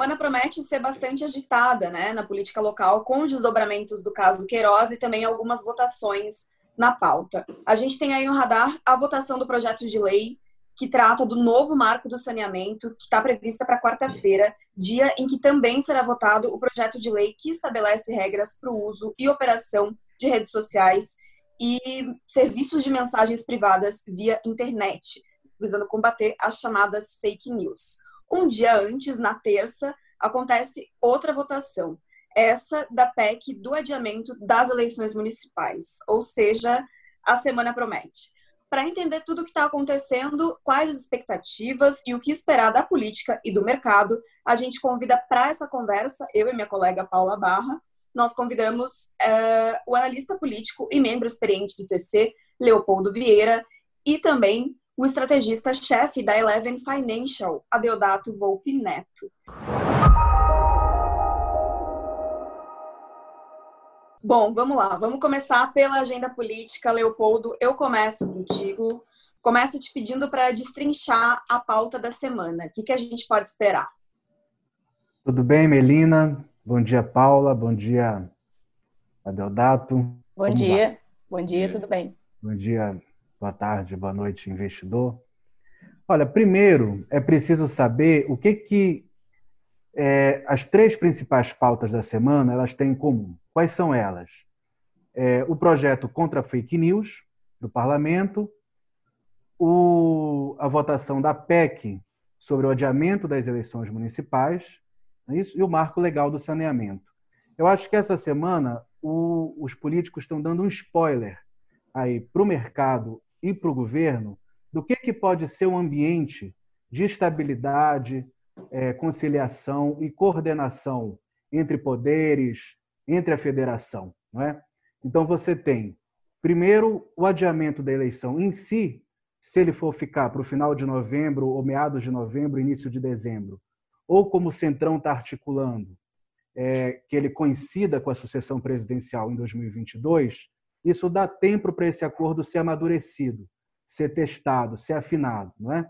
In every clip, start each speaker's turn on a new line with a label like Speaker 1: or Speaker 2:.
Speaker 1: semana promete ser bastante agitada né, na política local, com os desdobramentos do caso Queiroz e também algumas votações na pauta. A gente tem aí no radar a votação do projeto de lei que trata do novo marco do saneamento, que está prevista para quarta-feira, dia em que também será votado o projeto de lei que estabelece regras para o uso e operação de redes sociais e serviços de mensagens privadas via internet, visando combater as chamadas fake news. Um dia antes, na terça, acontece outra votação, essa da PEC do adiamento das eleições municipais, ou seja, a semana promete. Para entender tudo o que está acontecendo, quais as expectativas e o que esperar da política e do mercado, a gente convida para essa conversa, eu e minha colega Paula Barra, nós convidamos uh, o analista político e membro experiente do TC, Leopoldo Vieira, e também o estrategista-chefe da Eleven Financial, Adeodato Volpe Neto. Bom, vamos lá. Vamos começar pela agenda política. Leopoldo, eu começo contigo. Começo te pedindo para destrinchar a pauta da semana. O que, que a gente pode esperar?
Speaker 2: Tudo bem, Melina? Bom dia, Paula. Bom dia, Adeodato.
Speaker 3: Bom Como dia. Vai? Bom dia, tudo bem?
Speaker 2: Bom dia, boa tarde, boa noite, investidor. Olha, primeiro é preciso saber o que que é, as três principais pautas da semana elas têm em comum. Quais são elas? É, o projeto contra fake news do Parlamento, o, a votação da PEC sobre o adiamento das eleições municipais é isso? e o marco legal do saneamento. Eu acho que essa semana o, os políticos estão dando um spoiler aí para o mercado e para o governo do que, que pode ser um ambiente de estabilidade, é, conciliação e coordenação entre poderes, entre a federação. Não é? Então, você tem, primeiro, o adiamento da eleição em si, se ele for ficar para o final de novembro, ou meados de novembro, início de dezembro, ou como o Centrão está articulando, é, que ele coincida com a sucessão presidencial em 2022, isso dá tempo para esse acordo ser amadurecido, ser testado, ser afinado, não é?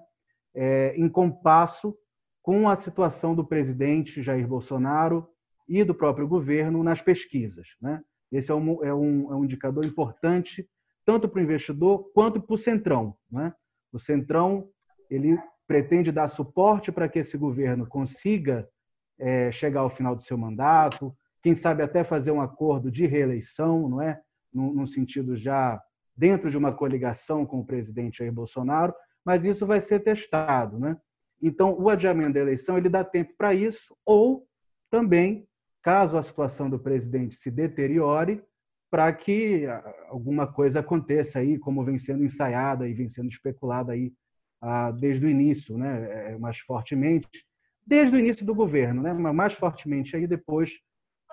Speaker 2: é? em compasso com a situação do presidente Jair Bolsonaro e do próprio governo nas pesquisas. Né? Esse é um, é um, é um indicador importante tanto para o investidor quanto para o Centrão. Né? O Centrão ele pretende dar suporte para que esse governo consiga é, chegar ao final do seu mandato, quem sabe até fazer um acordo de reeleição, não é? No, sentido já dentro de uma coligação com o presidente Jair Bolsonaro, mas isso vai ser testado. Né? Então, o adiamento da eleição ele dá tempo para isso, ou também, caso a situação do presidente se deteriore, para que alguma coisa aconteça aí, como vem sendo ensaiada e vem sendo especulada aí ah, desde o início, né, é, mais fortemente, desde o início do governo, né, mas mais fortemente aí depois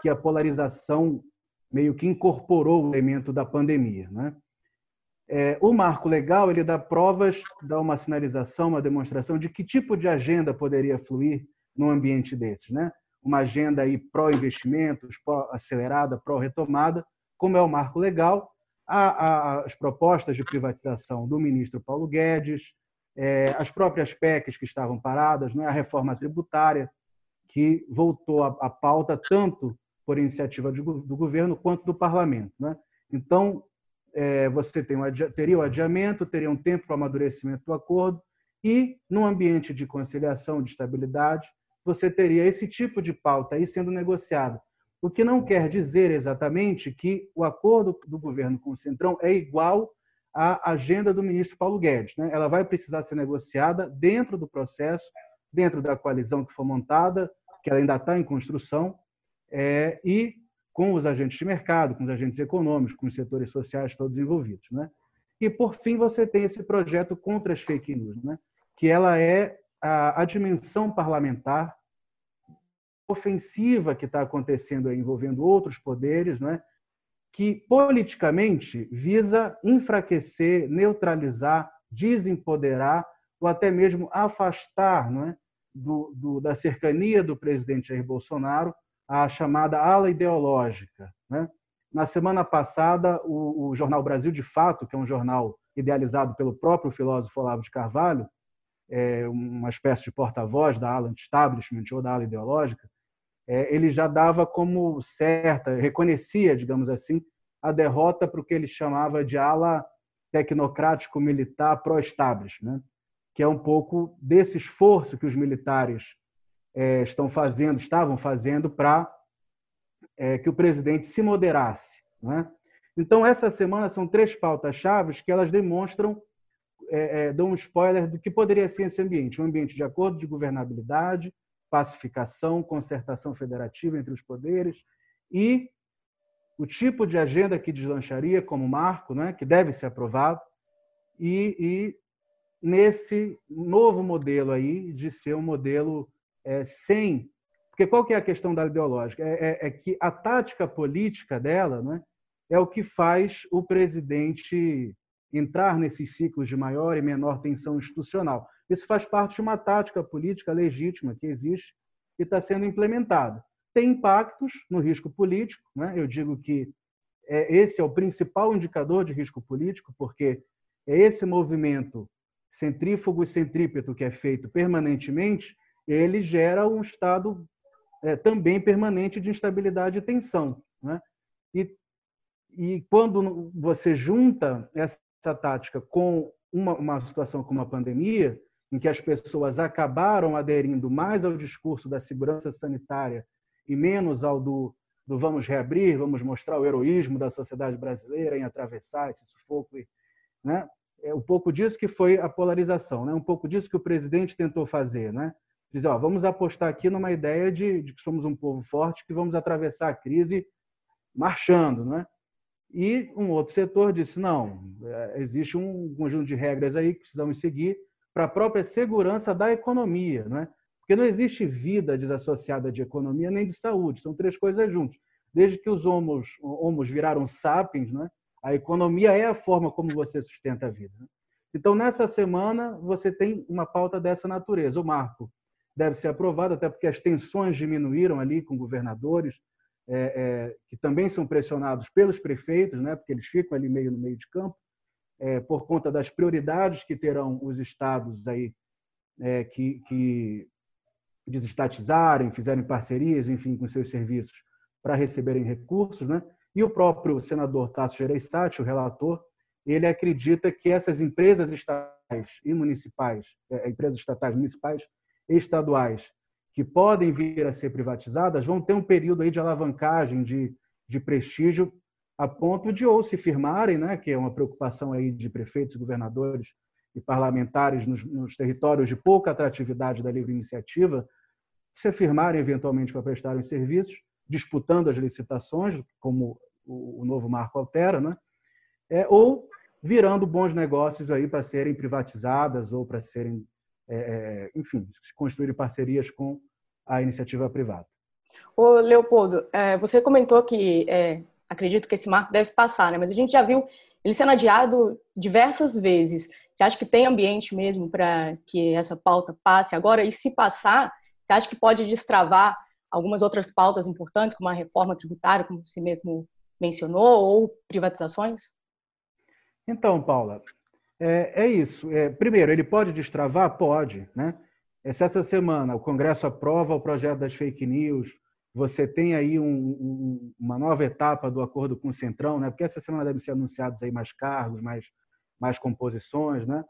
Speaker 2: que a polarização meio que incorporou o elemento da pandemia, né? É, o marco legal ele dá provas, dá uma sinalização, uma demonstração de que tipo de agenda poderia fluir num ambiente desses, né? Uma agenda pró-investimentos, pró-acelerada, pró-retomada, como é o marco legal, a, a, as propostas de privatização do ministro Paulo Guedes, é, as próprias PECs que estavam paradas, né? a reforma tributária, que voltou à pauta tanto por iniciativa do governo quanto do parlamento. Né? Então, é, você tem um, teria o adiamento, teria um tempo para o amadurecimento do acordo, e, num ambiente de conciliação, de estabilidade, você teria esse tipo de pauta aí sendo negociada. O que não quer dizer exatamente que o acordo do governo com o Centrão é igual à agenda do ministro Paulo Guedes. Né? Ela vai precisar ser negociada dentro do processo, dentro da coalizão que for montada, que ela ainda está em construção, é, e com os agentes de mercado, com os agentes econômicos, com os setores sociais todos envolvidos. Né? E, por fim, você tem esse projeto contra as fake news, né? que ela é a, a dimensão parlamentar ofensiva que está acontecendo aí, envolvendo outros poderes, né? que politicamente visa enfraquecer, neutralizar, desempoderar ou até mesmo afastar não é? do, do, da cercania do presidente Jair Bolsonaro a chamada ala ideológica. Né? Na semana passada, o, o, jornal Brasil de Fato, que é um jornal idealizado pelo próprio filósofo Olavo de Carvalho, é, uma espécie de porta-voz da ala establishment ou da ala ideológica, é, ele já dava como certa, reconhecia, digamos assim, a derrota para o que ele chamava de ala tecnocrático-militar pró-establishment, né? que é um pouco desse esforço que os militares é, estão fazendo, estavam fazendo para é, que o presidente se moderasse. Né? Então, essa semana são três pautas-chave que elas demonstram, é, é, dão um spoiler do que poderia ser esse ambiente: um ambiente de acordo de governabilidade, pacificação, concertação federativa entre os poderes e o tipo de agenda que deslancharia como marco, né, que deve ser aprovado, e, e nesse novo modelo aí de ser um modelo é, sem, porque qual que é a questão da ideológica? É, é, é, que a tática política dela, né, é o que faz o presidente entrar nesses ciclos de maior e menor tensão institucional. Isso faz parte de uma tática política legítima que existe e está sendo implementada. Tem impactos no risco político, né? eu digo que é, esse é o principal indicador de risco político, porque é esse movimento centrífugo e centrípeto que é feito permanentemente, ele gera um estado é, também permanente de instabilidade e tensão. Né? E, e quando você junta essa tática com uma, uma situação como a pandemia, em que as pessoas acabaram aderindo mais ao discurso da segurança sanitária e menos ao do, do vamos reabrir, vamos mostrar o heroísmo da sociedade brasileira em atravessar esse sufoco. Né? É um pouco disso que foi a polarização, né? um pouco disso que o presidente tentou fazer. Né? Dizer, ó, vamos apostar aqui numa ideia de, de que somos um povo forte, que vamos atravessar a crise marchando. Né? E um outro setor disse: não, é, existe um conjunto de regras aí que precisamos seguir para a própria segurança da economia, não é? Porque não existe vida desassociada de economia nem de saúde, são três coisas juntas. Desde que os homos, homos viraram sapiens, né? a economia é a forma como você sustenta a vida. Né? Então, nessa semana, você tem uma pauta dessa natureza. O marco deve ser aprovado, até porque as tensões diminuíram ali com governadores, é, é, que também são pressionados pelos prefeitos, né? porque eles ficam ali meio no meio de campo é, por conta das prioridades que terão os estados aí é, que, que desestatizarem, fizerem parcerias, enfim, com seus serviços para receberem recursos, né? E o próprio senador Tasso Gereissati, o relator, ele acredita que essas empresas estatais e municipais, é, empresas estatais municipais estaduais que podem vir a ser privatizadas vão ter um período aí de alavancagem, de, de prestígio a ponto de ou se firmarem, né, que é uma preocupação aí de prefeitos, governadores e parlamentares nos, nos territórios de pouca atratividade da livre iniciativa, se firmarem eventualmente para prestarem serviços, disputando as licitações, como o, o novo marco altera, né, é, ou virando bons negócios aí para serem privatizadas ou para serem, é, é enfim, construírem parcerias com a iniciativa privada.
Speaker 3: Ô, Leopoldo, é, você comentou que é, acredito que esse marco deve passar, né? Mas a gente já viu ele sendo adiado diversas vezes. Você acha que tem ambiente mesmo para que essa pauta passe agora? E se passar, você acha que pode destravar algumas outras pautas importantes, como a reforma tributária, como você mesmo mencionou, ou privatizações?
Speaker 2: Então, Paula, é, é isso. É, primeiro, ele pode destravar? Pode. Né? Se essa semana o Congresso aprova o projeto das fake news, você tem aí um, um, uma nova etapa do acordo com o Centrão, né? porque essa semana devem ser anunciados aí mais cargos, mais, mais composições. Né?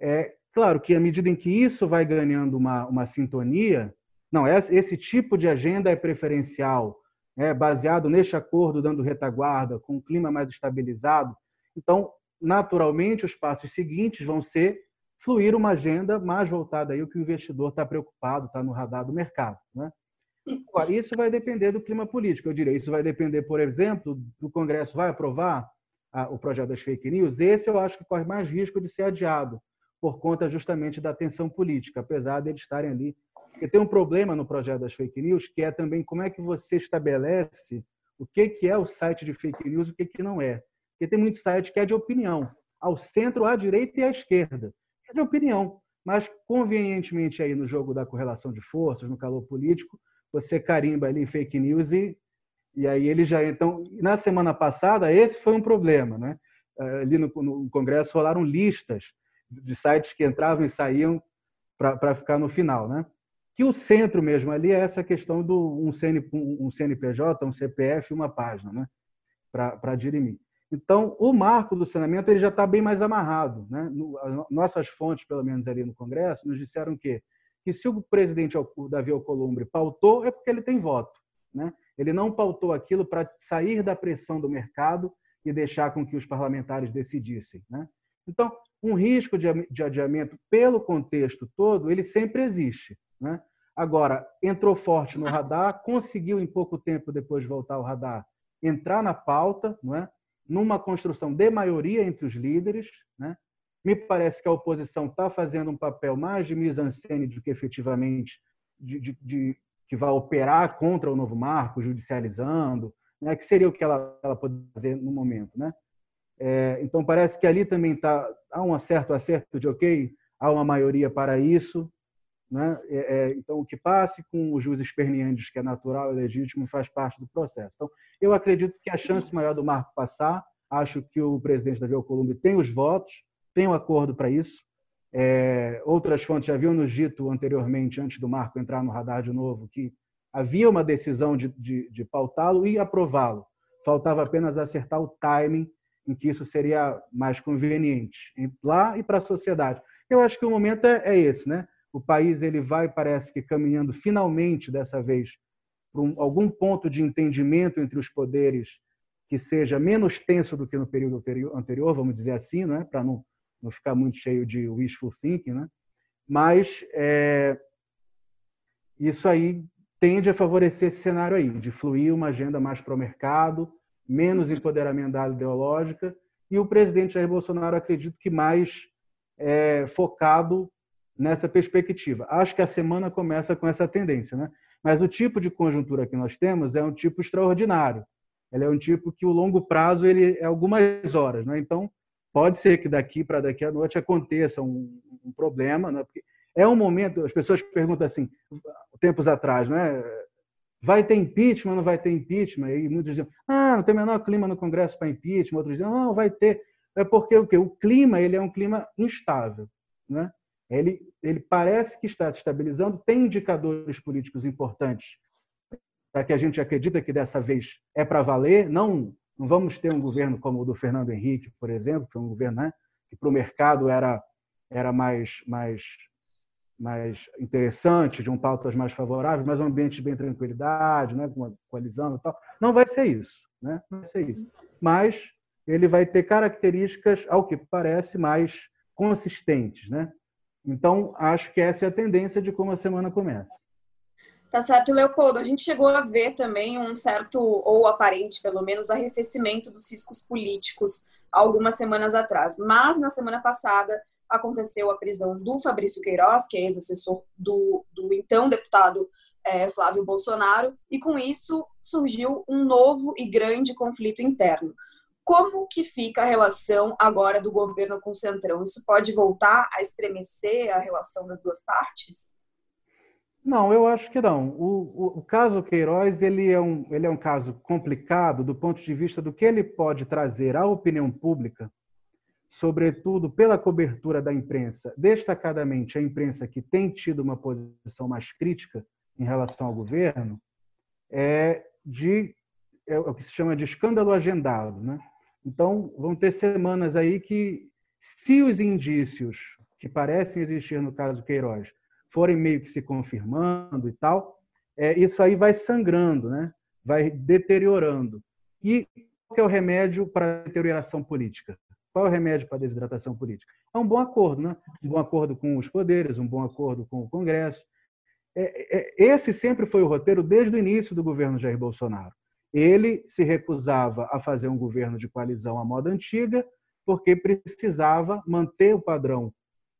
Speaker 2: É claro que à medida em que isso vai ganhando uma, uma sintonia, não, esse tipo de agenda é preferencial, é baseado neste acordo, dando retaguarda, com um clima mais estabilizado. Então, naturalmente, os passos seguintes vão ser fluir uma agenda mais voltada aí ao que o investidor está preocupado, está no radar do mercado. Né? Agora, isso vai depender do clima político, eu diria. Isso vai depender, por exemplo, do Congresso vai aprovar o projeto das fake news. Esse eu acho que corre mais risco de ser adiado, por conta justamente da tensão política, apesar de eles estarem ali. Porque tem um problema no projeto das fake news, que é também como é que você estabelece o que, que é o site de fake news e o que, que não é. Porque tem muito site que é de opinião, ao centro, à direita e à esquerda. É de opinião, mas convenientemente aí no jogo da correlação de forças, no calor político, você carimba ali fake news e, e aí ele já. Então, na semana passada, esse foi um problema. Né? Ali no, no Congresso rolaram listas de sites que entravam e saíam para ficar no final, né? Que o centro mesmo ali é essa questão do um, CN, um CNPJ, um CPF, uma página, né? Para dirimir. Então, o marco do saneamento ele já está bem mais amarrado. Né? Nossas fontes, pelo menos ali no Congresso, nos disseram que, que se o presidente Davi Alcolumbre pautou, é porque ele tem voto. Né? Ele não pautou aquilo para sair da pressão do mercado e deixar com que os parlamentares decidissem. Né? Então, um risco de adiamento, pelo contexto todo, ele sempre existe. Né? Agora, entrou forte no radar, conseguiu em pouco tempo depois de voltar ao radar entrar na pauta, não é? Numa construção de maioria entre os líderes. Né? Me parece que a oposição está fazendo um papel mais de mise-en-scène do que efetivamente de, de, de, que vai operar contra o novo marco, judicializando, né? que seria o que ela, ela pode fazer no momento. Né? É, então, parece que ali também tá, há um certo acerto de, ok, há uma maioria para isso. Né? É, é, então, o que passe com os juízes esperneantes, que é natural e legítimo, faz parte do processo. Então, eu acredito que a chance maior do marco passar, acho que o presidente Davi Alcolumbre tem os votos, tem um acordo para isso. É, outras fontes já haviam nos dito anteriormente, antes do marco entrar no radar de novo, que havia uma decisão de, de, de pautá-lo e aprová-lo. Faltava apenas acertar o timing em que isso seria mais conveniente, lá e para a sociedade. Eu acho que o momento é, é esse, né? O país ele vai, parece que caminhando finalmente dessa vez para um, algum ponto de entendimento entre os poderes que seja menos tenso do que no período anterior, vamos dizer assim, né? para não, não ficar muito cheio de wishful thinking. Né? Mas é, isso aí tende a favorecer esse cenário aí, de fluir uma agenda mais para o mercado, menos empoderamento da ideológica, e o presidente Jair Bolsonaro, acredito que mais é, focado nessa perspectiva. Acho que a semana começa com essa tendência. Né? Mas o tipo de conjuntura que nós temos é um tipo extraordinário. Ele é um tipo que o longo prazo ele é algumas horas, né? Então pode ser que daqui para daqui à noite aconteça um, um problema, né? Porque é um momento. As pessoas perguntam assim, tempos atrás, né? Vai ter impeachment? Não vai ter impeachment? E muitos dizem, ah, não tem o menor clima no Congresso para impeachment. Outros dizem, não, vai ter. É porque o quê? O clima ele é um clima instável, né? Ele, ele parece que está se estabilizando, tem indicadores políticos importantes para que a gente acredita que dessa vez é para valer, não não vamos ter um governo como o do Fernando Henrique, por exemplo, que foi um governo né, que para o mercado era era mais mais mais interessante, de um pautas mais favoráveis, mas um ambiente de bem tranquilidade, né, com uma coalizão e tal. Não vai ser isso, né? Não vai ser isso. Mas ele vai ter características, ao que parece, mais consistentes, né? Então, acho que essa é a tendência de como a semana começa.
Speaker 1: Tá certo, Leopoldo. A gente chegou a ver também um certo, ou aparente pelo menos, arrefecimento dos riscos políticos algumas semanas atrás. Mas na semana passada aconteceu a prisão do Fabrício Queiroz, que é ex-assessor do, do então deputado é, Flávio Bolsonaro, e com isso surgiu um novo e grande conflito interno. Como que fica a relação agora do governo com o Centrão? Isso pode voltar a estremecer a relação das duas partes?
Speaker 2: Não, eu acho que não. O, o, o, caso Queiroz ele é, um, ele é um caso complicado do ponto de vista do que ele pode trazer à opinião pública, sobretudo pela cobertura da imprensa, destacadamente a imprensa que tem tido uma posição mais crítica em relação ao governo, é de é o que se chama de escândalo agendado, né? Então, vão ter semanas aí que, se os indícios que parecem existir no caso Queiroz forem meio que se confirmando e tal, é, isso aí vai sangrando, né? vai deteriorando. E qual é o remédio para a deterioração política? Qual é o remédio para a desidratação política? É um bom acordo, né? um bom acordo com os poderes, um bom acordo com o Congresso. É, é, esse sempre foi o roteiro desde o início do governo Jair Bolsonaro. Ele se recusava a fazer um governo de coalizão à moda antiga, porque precisava manter o padrão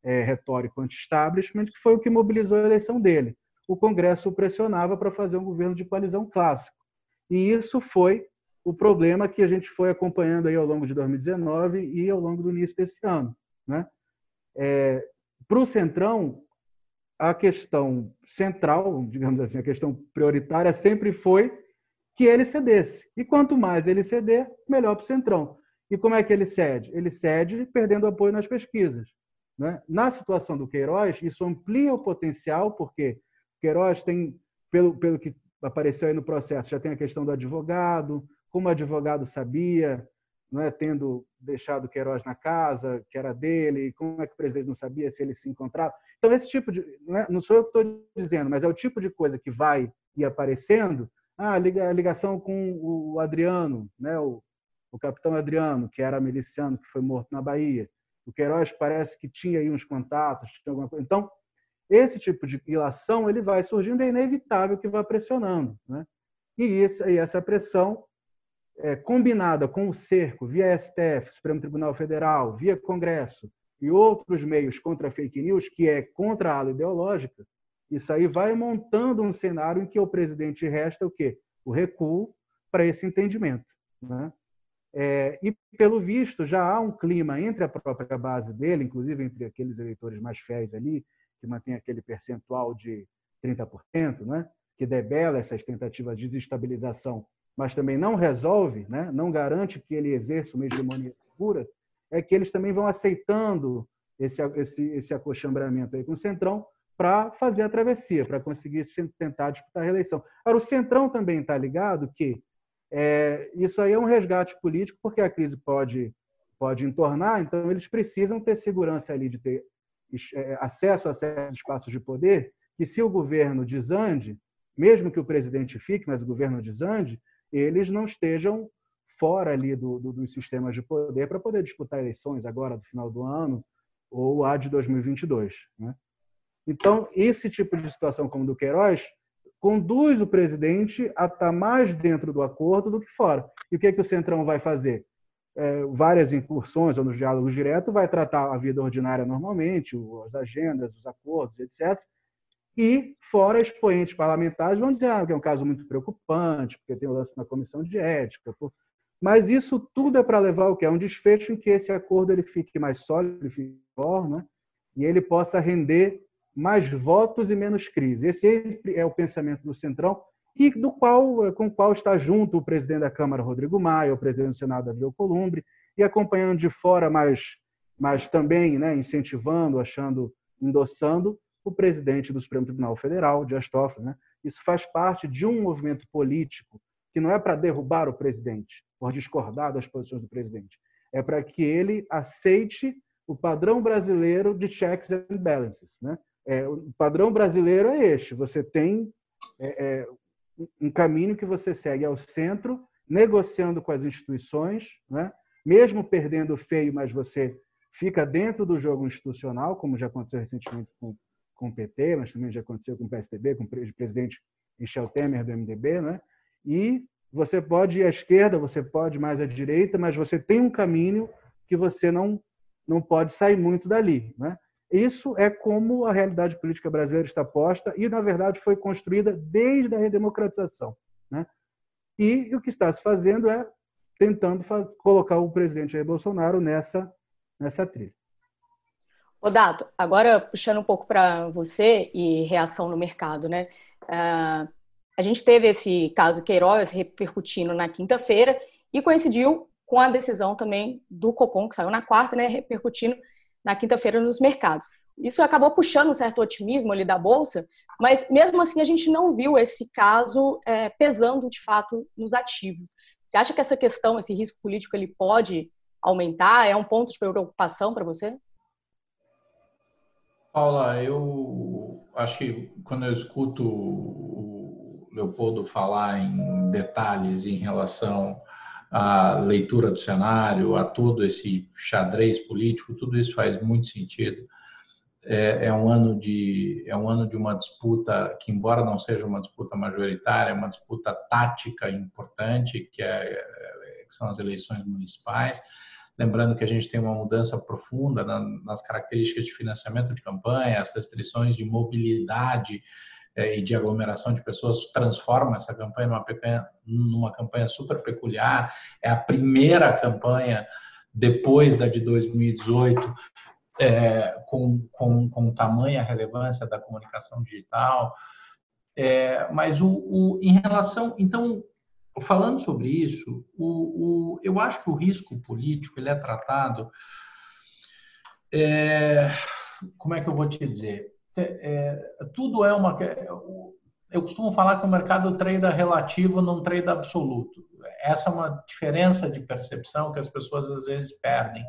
Speaker 2: é, retórico anti-establishment, que foi o que mobilizou a eleição dele. O Congresso o pressionava para fazer um governo de coalizão clássico. E isso foi o problema que a gente foi acompanhando aí ao longo de 2019 e ao longo do início desse ano. Né? É, para o Centrão, a questão central, digamos assim, a questão prioritária sempre foi que ele cedesse. E quanto mais ele ceder, melhor para o Centrão. E como é que ele cede? Ele cede perdendo apoio nas pesquisas. Né? Na situação do Queiroz, isso amplia o potencial, porque Queiroz tem, pelo, pelo que apareceu aí no processo, já tem a questão do advogado, como o advogado sabia, não é, tendo deixado Queiroz na casa, que era dele, como é que o presidente não sabia se ele se encontrava. Então, esse tipo de. Não, é, não sou eu que estou dizendo, mas é o tipo de coisa que vai ir aparecendo. Ah, a ligação com o Adriano, né, o, o capitão Adriano, que era miliciano, que foi morto na Bahia. O Queiroz parece que tinha aí uns contatos, tinha alguma coisa. Então, esse tipo de ilação ele vai surgindo, é inevitável que vá pressionando. Né? E, esse, e essa pressão, é, combinada com o cerco via STF, Supremo Tribunal Federal, via Congresso e outros meios contra a fake news, que é contra a ala ideológica, isso aí vai montando um cenário em que o presidente resta o quê? O recuo para esse entendimento. Né? É, e, pelo visto, já há um clima entre a própria base dele, inclusive entre aqueles eleitores mais fiéis ali, que mantém aquele percentual de 30%, né? que debela essas tentativas de desestabilização, mas também não resolve, né? não garante que ele exerça uma hegemonia segura, é que eles também vão aceitando esse, esse, esse acochambramento aí com o Centrão para fazer a travessia, para conseguir tentar disputar a reeleição. Agora, o Centrão também está ligado que é, isso aí é um resgate político, porque a crise pode, pode entornar, então eles precisam ter segurança ali de ter é, acesso a certos espaços de poder, que se o governo desande, mesmo que o presidente fique, mas o governo desande, eles não estejam fora ali do, do, dos sistemas de poder para poder disputar eleições agora do final do ano ou a de 2022. Né? Então, esse tipo de situação como do Queiroz conduz o presidente a estar tá mais dentro do acordo do que fora. E o que, é que o Centrão vai fazer? É, várias incursões ou nos diálogos diretos, vai tratar a vida ordinária normalmente, as agendas, os acordos, etc. E, fora expoentes parlamentares, vão dizer ah, que é um caso muito preocupante, porque tem o lance na comissão de ética. Mas isso tudo é para levar o que? É um desfecho em que esse acordo ele fique mais sólido, ele fique maior, né? e ele possa render mais votos e menos crise. Esse é o pensamento do Centrão e do qual, com o qual está junto o presidente da Câmara, Rodrigo Maia, o presidente do Senado, Davi Alcolumbre, e acompanhando de fora, mas, mas também né, incentivando, achando, endossando, o presidente do Supremo Tribunal Federal, Dias Toffoli. Né? Isso faz parte de um movimento político que não é para derrubar o presidente, por discordar das posições do presidente, é para que ele aceite o padrão brasileiro de checks and balances, né? É, o padrão brasileiro é este: você tem é, é, um caminho que você segue ao centro, negociando com as instituições, né? mesmo perdendo feio, mas você fica dentro do jogo institucional, como já aconteceu recentemente com, com o PT, mas também já aconteceu com o PSDB, com o presidente Michel Temer do MDB, né? e você pode ir à esquerda, você pode mais à direita, mas você tem um caminho que você não, não pode sair muito dali. Né? Isso é como a realidade política brasileira está posta e, na verdade, foi construída desde a redemocratização. Né? E o que está se fazendo é tentando colocar o presidente Jair Bolsonaro nessa, nessa trilha.
Speaker 3: Ô Dato, agora puxando um pouco para você e reação no mercado, né? Uh, a gente teve esse caso Queiroz repercutindo na quinta-feira e coincidiu com a decisão também do Copom, que saiu na quarta, né, repercutindo na quinta-feira nos mercados. Isso acabou puxando um certo otimismo ali da bolsa, mas mesmo assim a gente não viu esse caso é, pesando de fato nos ativos. Você acha que essa questão, esse risco político, ele pode aumentar? É um ponto de preocupação para você?
Speaker 4: Paula, eu acho que quando eu escuto o Leopoldo falar em detalhes em relação a leitura do cenário, a todo esse xadrez político, tudo isso faz muito sentido. É, é, um ano de é um ano de uma disputa que embora não seja uma disputa majoritária, é uma disputa tática importante que, é, é, que são as eleições municipais. Lembrando que a gente tem uma mudança profunda nas características de financiamento de campanha, as restrições de mobilidade e de aglomeração de pessoas transforma essa campanha numa, campanha numa campanha super peculiar. É a primeira campanha depois da de 2018 é, com, com, com tamanha relevância da comunicação digital. É, mas o, o, em relação, então, falando sobre isso, o, o, eu acho que o risco político ele é tratado é, como é que eu vou te dizer? É, tudo é uma. Eu costumo falar que o mercado trade relativo não trade absoluto. Essa é uma diferença de percepção que as pessoas às vezes perdem.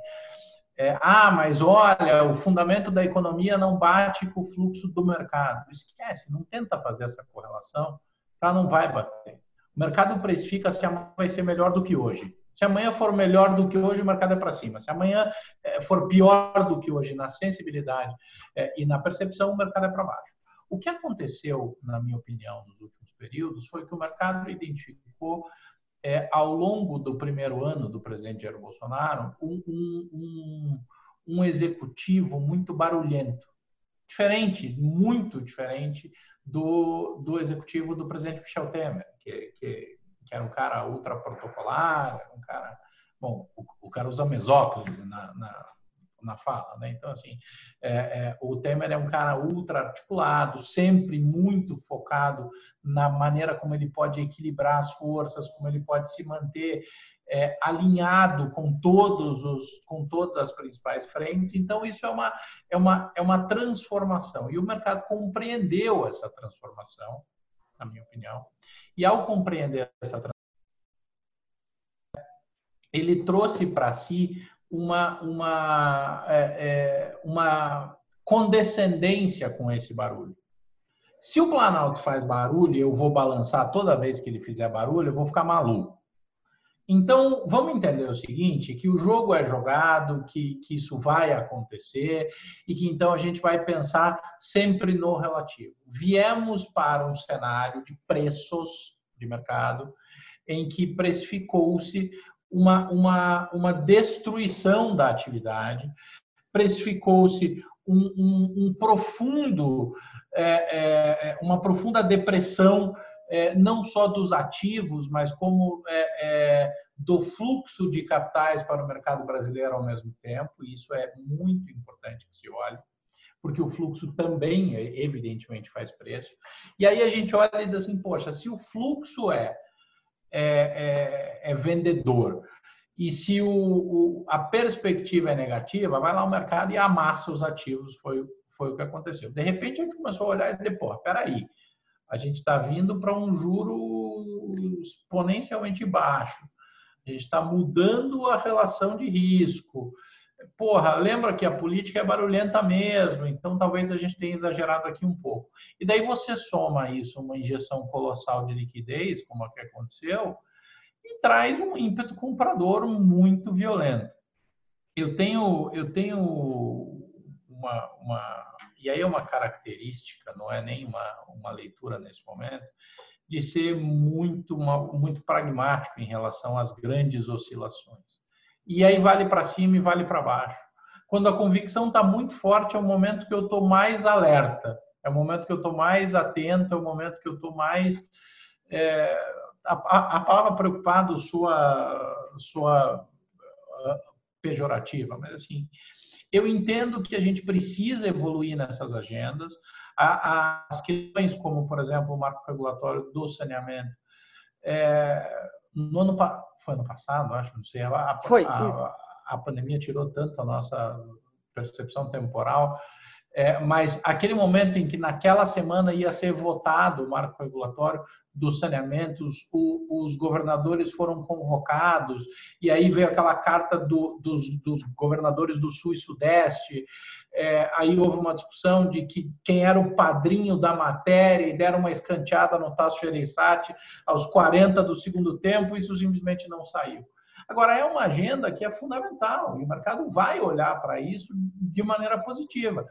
Speaker 4: É, ah, mas olha, o fundamento da economia não bate com o fluxo do mercado. Esquece, não tenta fazer essa correlação, tá? não vai bater. O mercado precifica se amanhã vai ser melhor do que hoje. Se amanhã for melhor do que hoje, o mercado é para cima. Se amanhã é, for pior do que hoje na sensibilidade é, e na percepção, o mercado é para baixo. O que aconteceu, na minha opinião, nos últimos períodos foi que o mercado identificou é, ao longo do primeiro ano do presidente Jair Bolsonaro um, um, um, executivo muito barulhento, diferente, muito diferente do, do executivo do presidente Michel Temer, que, que era um cara ultra protocolar, um cara, bom, o, o cara usa mesóclise na, na na fala, né? Então, assim, é, é, o Temer é um cara ultra articulado, sempre muito focado na maneira como ele pode equilibrar as forças, como ele pode se manter é, alinhado com todos os, com todas as principais frentes. Então, isso é uma, é uma, é uma transformação e o mercado compreendeu essa transformação, na minha opinião. E ao compreender essa transformação, ele trouxe para si uma, uma, é, é, uma condescendência com esse barulho. Se o Planalto faz barulho eu vou balançar toda vez que ele fizer barulho, eu vou ficar maluco. Então, vamos entender o seguinte, que o jogo é jogado, que, que isso vai acontecer e que então a gente vai pensar sempre no relativo. Viemos para um cenário de preços de mercado em que precificou-se uma, uma, uma destruição da atividade, precificou-se um, um, um, profundo, é, é, é, uma profunda depressão, é, não só dos ativos, mas como é, é, do fluxo de capitais para o mercado brasileiro ao mesmo tempo. E isso é muito importante que se olhe, porque o fluxo também, evidentemente, faz preço. E aí a gente olha e diz assim, poxa, se o fluxo é é, é, é vendedor. E se o, o, a perspectiva é negativa, vai lá o mercado e amassa os ativos. Foi, foi o que aconteceu. De repente, a gente começou a olhar e dizer, pô, peraí, a gente está vindo para um juro exponencialmente baixo. A gente está mudando a relação de risco porra, lembra que a política é barulhenta mesmo, então talvez a gente tenha exagerado aqui um pouco. E daí você soma isso, uma injeção colossal de liquidez, como a que aconteceu, e traz um ímpeto comprador muito violento. Eu tenho, eu tenho uma, uma e aí é uma característica, não é nem uma, uma leitura nesse momento, de ser muito, muito pragmático em relação às grandes oscilações e aí vale para cima e vale para baixo. Quando a convicção está muito forte, é o momento que eu estou mais alerta, é o momento que eu estou mais atento, é o momento que eu estou mais. É, a, a, palavra preocupado sua, sua uh, pejorativa, mas assim, eu entendo que a gente precisa evoluir nessas agendas. As questões como, por exemplo, o marco regulatório do saneamento, é, no ano, foi ano passado, acho, não sei. A,
Speaker 3: foi,
Speaker 4: a, a, pandemia tirou tanto a nossa percepção temporal, é, mas aquele momento em que naquela semana ia ser votado o marco regulatório dos saneamentos, o, os governadores foram convocados, e aí veio aquela carta do, dos, dos governadores do Sul e Sudeste, é, aí houve uma discussão de que quem era o padrinho da matéria e deram uma escanteada no Tasso Gereissati aos 40 do segundo tempo, isso simplesmente não saiu. Agora, é uma agenda que é fundamental e o mercado vai olhar para isso de maneira positiva.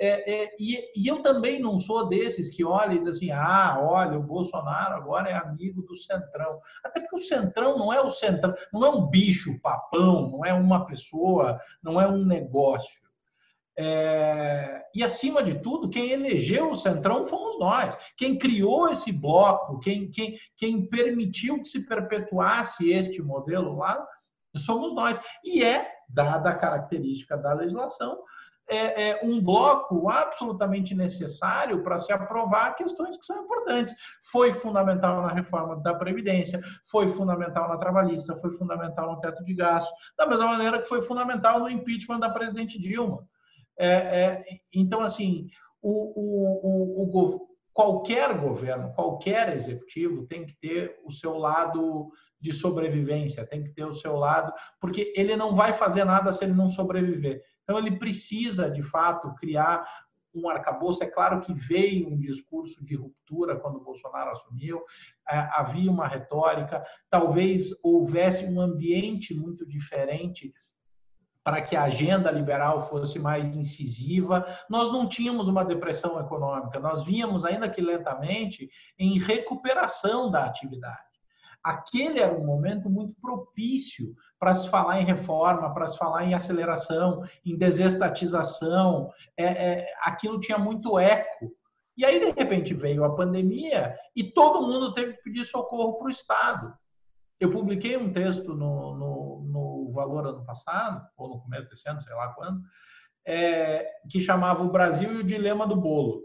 Speaker 4: É, é, e, e, eu também não sou desses que olham e dizem assim: ah, olha, o Bolsonaro agora é amigo do Centrão. Até porque o Centrão não é o Centrão, não é um bicho papão, não é uma pessoa, não é um negócio. É, e, acima de tudo, quem elegeu o Centrão fomos nós. Quem criou esse bloco, quem, quem, quem permitiu que se perpetuasse este modelo lá, somos nós. E é, dada a característica da legislação, é, é um bloco absolutamente necessário para se aprovar questões que são importantes. Foi fundamental na reforma da Previdência, foi fundamental na trabalhista, foi fundamental no teto de gastos, da mesma maneira que foi fundamental no impeachment da presidente Dilma É, é, então, assim, o, o, o, o, qualquer governo, qualquer executivo tem que ter o seu lado de sobrevivência, tem que ter o seu lado, porque ele não vai fazer nada se ele não sobreviver. Então, ele precisa, de fato, criar um arcabouço. É claro que veio um discurso de ruptura quando Bolsonaro assumiu, é, havia uma retórica, talvez houvesse um ambiente muito diferente para que a agenda liberal fosse mais incisiva. Nós não tínhamos uma depressão econômica, nós vínhamos, ainda que lentamente, em recuperação da atividade. Aquele era um momento muito propício para se falar em reforma, para se falar em aceleração, em desestatização. É, é, aquilo tinha muito eco. E aí, de repente, veio a pandemia e todo mundo teve que pedir socorro para o Estado. Eu publiquei um texto no, no, no, Valor ano passado, ou no começo desse ano, sei lá quando, é, que chamava O Brasil e o Dilema do Bolo.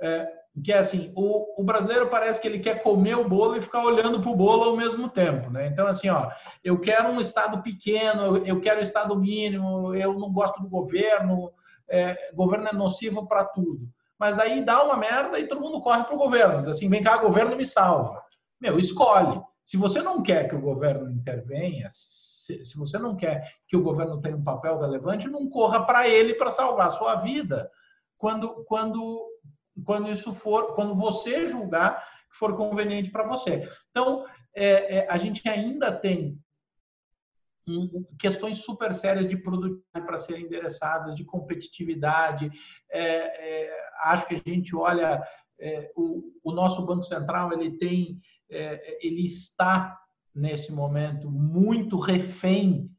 Speaker 4: É, que é assim, o, o, brasileiro parece que ele quer comer o bolo e ficar olhando para o bolo ao mesmo tempo, né? Então, assim, ó, eu quero um estado pequeno, eu quero um estado mínimo, eu não gosto do governo, é, governo é nocivo para tudo. Mas daí dá uma merda e todo mundo corre para o governo, diz assim, vem cá, governo me salva. Meu, escolhe. Se você não quer que o governo intervenha, se, se você não quer que o governo tenha um papel relevante, não corra para ele para salvar a sua vida. Quando, quando, quando isso for, quando você julgar que for conveniente para você. Então, é, é, a gente ainda tem questões super sérias de produtividade para serem endereçadas, de competitividade. É, é acho que a gente olha é, o, o, nosso banco central ele tem é, ele está nesse momento muito refém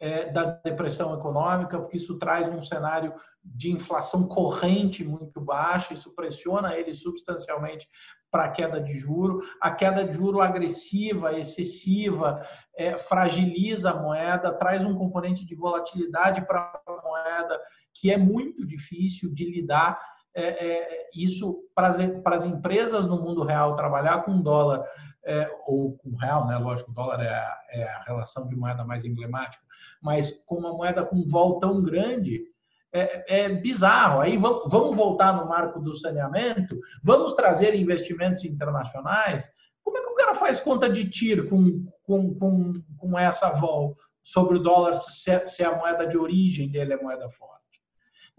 Speaker 4: é, da depressão econômica, porque isso traz um cenário de inflação corrente muito baixa, isso pressiona ele substancialmente para a queda de juro. A queda de juro agressiva, excessiva, é, fragiliza a moeda, traz um componente de volatilidade para a moeda que é muito difícil de lidar é, é, isso para as, para as empresas no mundo real trabalhar com dólar é, ou com real, né? Lógico, o dólar é a, é a, relação de moeda mais emblemática, mas com uma moeda com vol tão grande é, é bizarro. Aí vamos, vamos voltar no marco do saneamento, vamos trazer investimentos internacionais. Como é que o cara faz conta de tiro com, com, com, com essa vol sobre o dólar se, se a moeda de origem dele é moeda forte?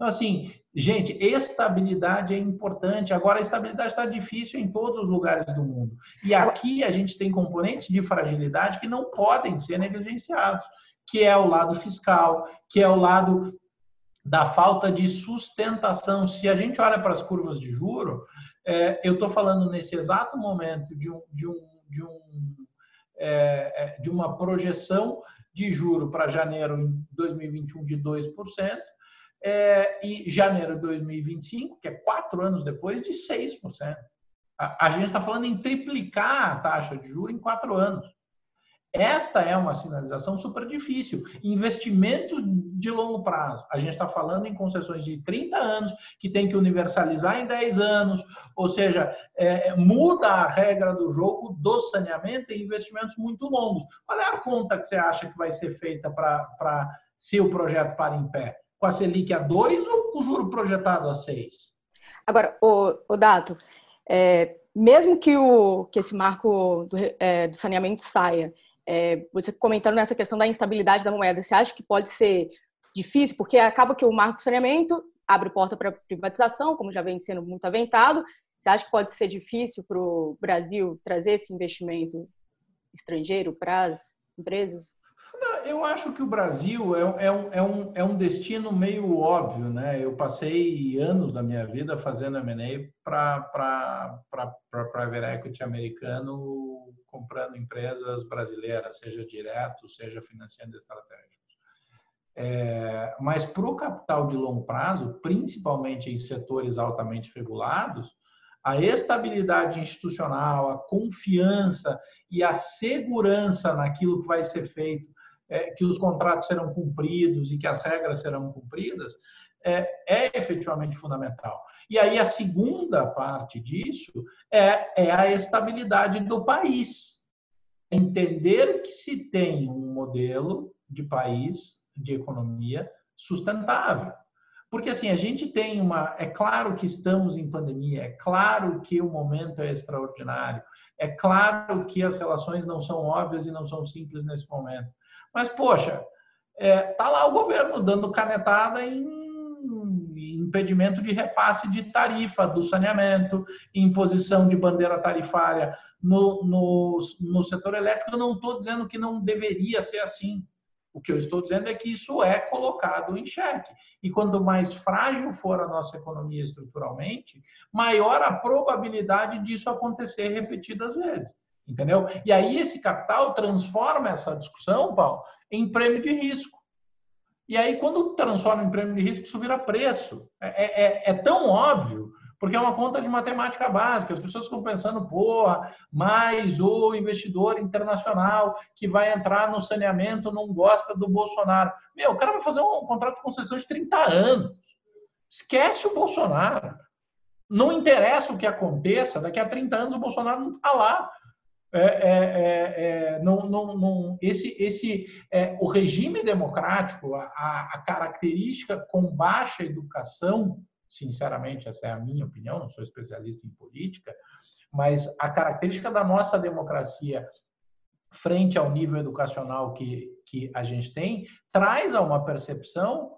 Speaker 4: Então, assim, gente, estabilidade é importante. Agora, a estabilidade está difícil em todos os lugares do mundo. E aqui a gente tem componentes de fragilidade que não podem ser negligenciados, que é o lado fiscal, que é o lado da falta de sustentação. Se a gente olha para as curvas de juro, é, eu estou falando nesse exato momento de, um, de, um, de, um, é, é de uma projeção de juro para janeiro de 2021 de 2%, é, e janeiro de 2025, que é quatro anos depois, de 6%. A, a gente está falando em triplicar a taxa de juros em quatro anos. Esta é uma sinalização super difícil. Investimentos de longo prazo. A gente está falando em concessões de 30 anos, que tem que universalizar em 10 anos, ou seja, é, muda a regra do jogo do saneamento em investimentos muito longos. Qual é a conta que você acha que vai ser feita para se o projeto para em pé? Com a Selic a 2 ou com o juro projetado a 6?
Speaker 3: Agora, o, o Dato, é, mesmo que, o, que esse marco do, é, do saneamento saia, é, você comentando nessa questão da instabilidade da moeda, você acha que pode ser difícil? Porque acaba que o marco do saneamento abre porta para privatização, como já vem sendo muito aventado. Você acha que pode ser difícil para o Brasil trazer esse investimento estrangeiro para as empresas?
Speaker 4: Eu acho que o Brasil é, é, um, é, um, é um destino meio óbvio, né? Eu passei anos da minha vida fazendo M&A para private equity americano, comprando empresas brasileiras, seja direto, seja financiando estratégicos. É, mas para o capital de longo prazo, principalmente em setores altamente regulados, a estabilidade institucional, a confiança e a segurança naquilo que vai ser feito é, que os contratos serão cumpridos e que as regras serão cumpridas, é, é, efetivamente fundamental. E aí a segunda parte disso é, é a estabilidade do país. Entender que se tem um modelo de país, de economia sustentável. Porque assim, a gente tem uma. É claro que estamos em pandemia, é claro que o momento é extraordinário, é claro que as relações não são óbvias e não são simples nesse momento. Mas, poxa, é, tá lá o governo dando canetada em impedimento de repasse de tarifa do saneamento, imposição de bandeira tarifária no, no, no setor elétrico. Eu não estou dizendo que não deveria ser assim. O que eu estou dizendo é que isso é colocado em xeque. E quanto mais frágil for a nossa economia estruturalmente, maior a probabilidade disso acontecer repetidas vezes. Entendeu? E aí esse capital transforma essa discussão, Paulo, em prêmio de risco. E aí, quando transforma em prêmio de risco, isso vira preço. É, é, é tão óbvio porque é uma conta de matemática básica. As pessoas ficam pensando, porra, mais o investidor internacional que vai entrar no saneamento não gosta do Bolsonaro. Meu, o cara vai fazer um contrato de concessão de 30 anos. Esquece o Bolsonaro. Não interessa o que aconteça, daqui a 30 anos o Bolsonaro não está lá. É, é, é, é, não, não, não, esse, esse, é, o regime democrático, a, a característica com baixa educação sinceramente, essa é a minha opinião, não sou especialista em política, mas a característica da nossa democracia frente ao nível educacional que, que a gente tem, traz a uma percepção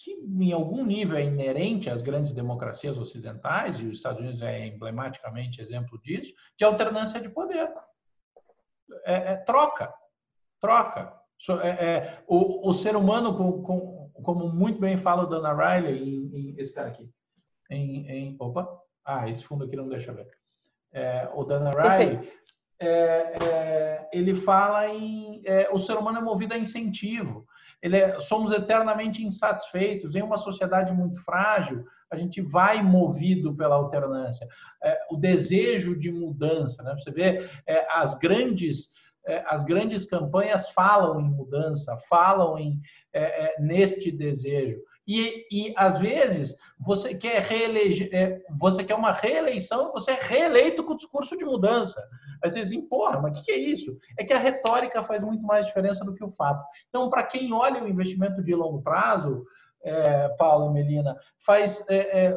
Speaker 4: que, em algum nível, é inerente às grandes democracias ocidentais, e os Estados Unidos é emblematicamente exemplo disso, de alternância de poder. É, é troca, troca. É, é, o, o, ser humano, com, com, como muito bem fala o Dana Riley, em, em, esse cara aqui, em, em, opa, ah, esse fundo aqui não deixa ver. É, o Dana Riley, é, é, ele fala em o ser humano é movido a incentivo. Ele somos eternamente insatisfeitos. Em uma sociedade muito frágil, a gente vai movido pela alternância. o desejo de mudança. Né? Você vê as grandes é, as grandes campanhas falam em mudança, falam em, é, é, neste desejo. E, e, às vezes você quer reeleger, é, você quer uma reeleição, você é reeleito com o discurso de mudança. Às vezes, porra, mas o que, que é isso? É que a retórica faz muito mais diferença do que o fato. Então, para quem olha o investimento de longo prazo, é, Paulo e Melina, faz. É, é,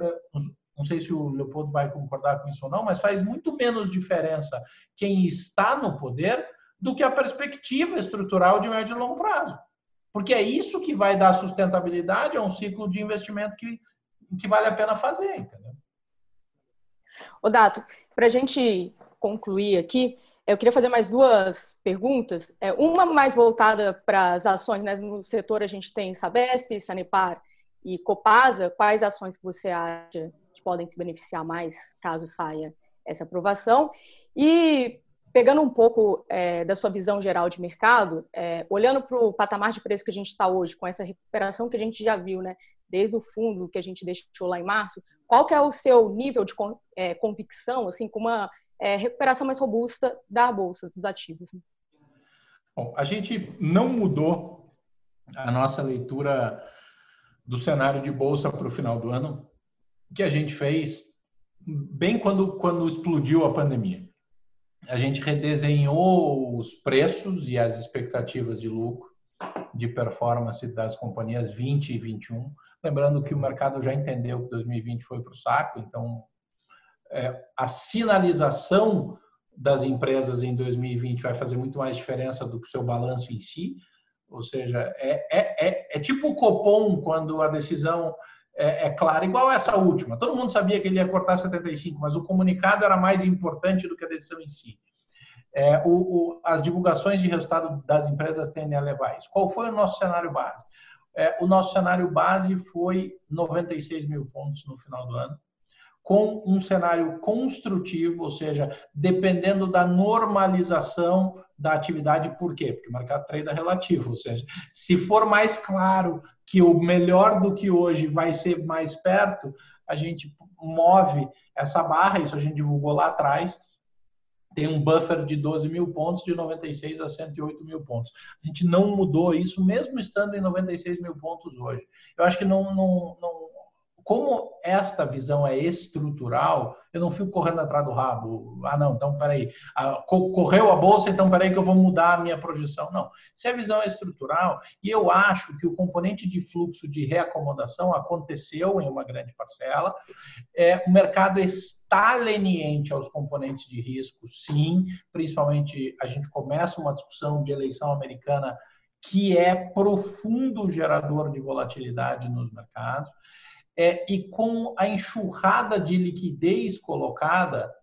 Speaker 4: não sei se o Leopoldo vai concordar com isso ou não, mas faz muito menos diferença quem está no poder do que a perspectiva estrutural de médio e longo prazo. Porque é isso que vai dar sustentabilidade a um ciclo de investimento que, que vale a pena fazer, entendeu?
Speaker 3: O Dato, para a gente concluir aqui, eu queria fazer mais duas perguntas. É, uma mais voltada para as ações, né? No setor a gente tem Sabesp, Sanepar e Copasa. Quais ações que você acha que podem se beneficiar mais caso saia essa aprovação? E pegando um pouco é, da sua visão geral de mercado, é, olhando para o patamar de preço que a gente está hoje, com essa recuperação que a gente já viu, né, desde o fundo que a gente deixou lá em março, qual que é o seu nível de é, convicção, assim, com uma é, recuperação mais robusta da bolsa dos ativos? Né?
Speaker 4: Bom, a gente não mudou a nossa leitura do cenário de bolsa para o final do ano, que a gente fez bem quando, quando explodiu a pandemia a gente redesenhou os preços e as expectativas de lucro, de performance das companhias 20 e 21. Lembrando que o mercado já entendeu que 2020 foi para o saco, então é, a sinalização das empresas em 2020 vai fazer muito mais diferença do que o seu balanço em si. Ou seja, é, é, é, é tipo o Copom quando a decisão é, é clara, igual essa última. Todo mundo sabia que ele ia cortar 75, mas o comunicado era mais importante do que a decisão em si. É, o, o, as divulgações de resultado das empresas tendem a levar isso. Qual foi o nosso cenário base? É, o nosso cenário base foi 96 mil pontos no final do ano, com um cenário construtivo, ou seja, dependendo da normalização da atividade. Por quê? Porque o mercado trade é relativo, ou seja, se for mais claro que o melhor do que hoje vai ser mais perto, a gente move essa barra, isso a gente divulgou lá atrás, tem um buffer de 12 mil pontos, de 96 a 108 mil pontos. A gente não mudou isso, mesmo estando em 96 mil pontos hoje. Eu acho que não, não, não como esta visão é estrutural, eu não fico correndo atrás do rabo. Ah, não, então peraí. Ah, correu a bolsa, então peraí que eu vou mudar a minha projeção. Não. Se a visão é estrutural, e eu acho que o componente de fluxo de reacomodação aconteceu em uma grande parcela, é, o mercado está leniente aos componentes de risco, sim. Principalmente, a gente começa uma discussão de eleição americana que é profundo gerador de volatilidade nos mercados é, e com a enxurrada de liquidez colocada,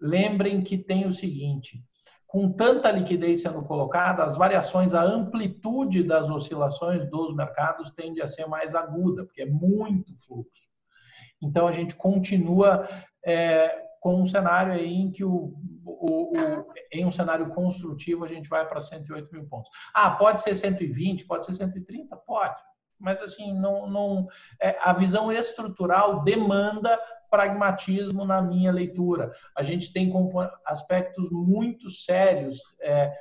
Speaker 4: lembrem que tem o seguinte: com tanta liquidez sendo colocada, as variações, a amplitude das oscilações dos mercados tende a ser mais aguda, porque é muito fluxo. Então a gente continua é, com um cenário aí em que o, o, o, em um cenário construtivo a gente vai para 108 mil pontos. Ah, pode ser 120, pode ser 130? Pode mas assim não, não é, a visão estrutural demanda pragmatismo na minha leitura. A gente tem aspectos muito sérios é,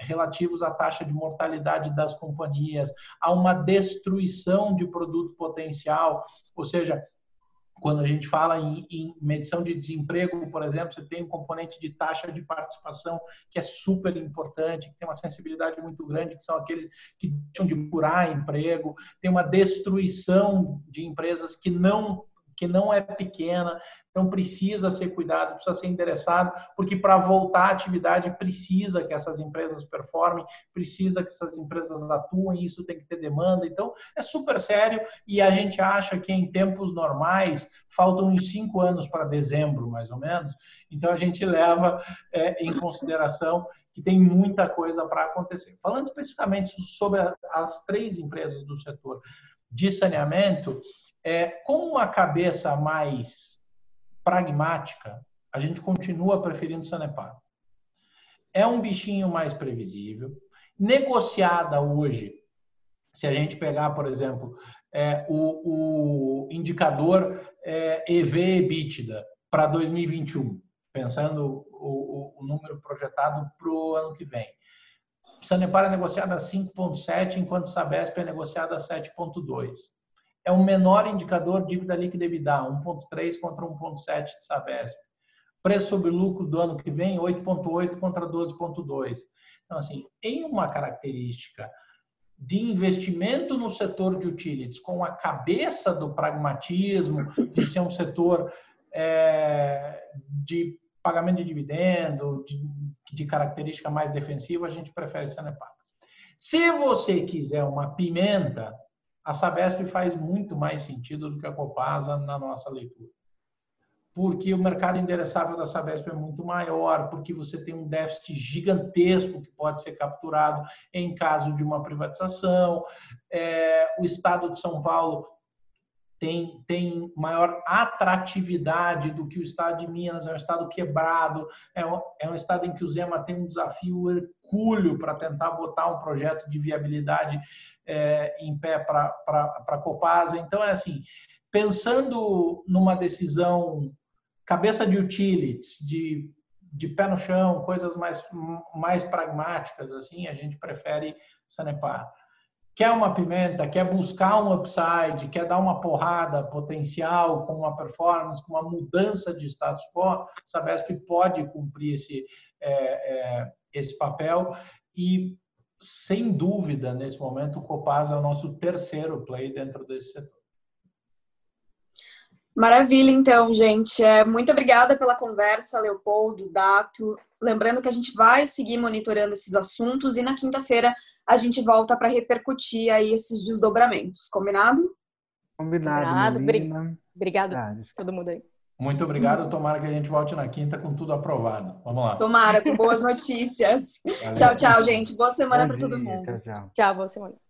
Speaker 4: relativos à taxa de mortalidade das companhias, a uma destruição de produto potencial, ou seja, quando a gente fala em, em, medição de desemprego, por exemplo, você tem um componente de taxa de participação que é super importante, que tem uma sensibilidade muito grande, que são aqueles que deixam de curar emprego, tem uma destruição de empresas que não que não é pequena, então precisa ser cuidado, precisa ser endereçado, porque para voltar à atividade precisa que essas empresas performem, precisa que essas empresas atuem, isso tem que ter demanda. Então é super sério e a gente acha que em tempos normais faltam uns cinco anos para dezembro, mais ou menos. Então a gente leva é, em consideração que tem muita coisa para acontecer. Falando especificamente sobre as três empresas do setor de saneamento, é, com uma cabeça mais pragmática, a gente continua preferindo Sanepar. É um bichinho mais previsível, negociada hoje. Se a gente pegar, por exemplo, é, o, o, indicador é, EV/EBITDA para 2021, pensando o, o número projetado para o ano que vem. Sanepar é negociada a 5,7, enquanto Sabesp é negociada a 7,2 é o menor indicador dívida líquida EBITDA, 1,3 contra 1,7 de Sabesp. Preço sobre lucro do ano que vem, 8,8 contra 12,2. Então, assim, em uma característica de investimento no setor de utilities, com a cabeça do pragmatismo, de ser um setor é, de pagamento de dividendo, de, de característica mais defensiva, a gente prefere Sanepar. Se você quiser uma pimenta, a Sabesp faz muito mais sentido do que a Copasa na nossa leitura. Porque o mercado endereçável da Sabesp é muito maior, porque você tem um déficit gigantesco que pode ser capturado em caso de uma privatização. É, o Estado de São Paulo tem, tem maior atratividade do que o estado de Minas, é um estado quebrado, é um, é um estado em que o Zema tem um desafio hercúleo para tentar botar um projeto de viabilidade é, em pé para a Copasa. Então, é assim, pensando numa decisão cabeça de utilities, de, de pé no chão, coisas mais, mais pragmáticas, assim, a gente prefere Sanepar. Quer uma pimenta, quer buscar um upside, quer dar uma porrada potencial com uma performance, com uma mudança de status quo, Sabesp pode cumprir esse, é, é, esse papel e sem dúvida, nesse momento, o Copasa é o nosso terceiro play dentro desse setor.
Speaker 1: Maravilha, então, gente. É, muito obrigada pela conversa, Leopoldo, Dato. Lembrando que a gente vai seguir monitorando esses assuntos e na quinta-feira a gente volta para repercutir aí esses desdobramentos. Combinado?
Speaker 2: Combinado.
Speaker 3: Combinado. Obrigada, todo mundo aí.
Speaker 4: Muito obrigado. Tomara que a gente volte na quinta com tudo aprovado. Vamos lá.
Speaker 1: Tomara, com boas notícias. tchau, tchau, gente. Boa semana para todo mundo.
Speaker 3: Tchau, tchau. Tchau, boa semana.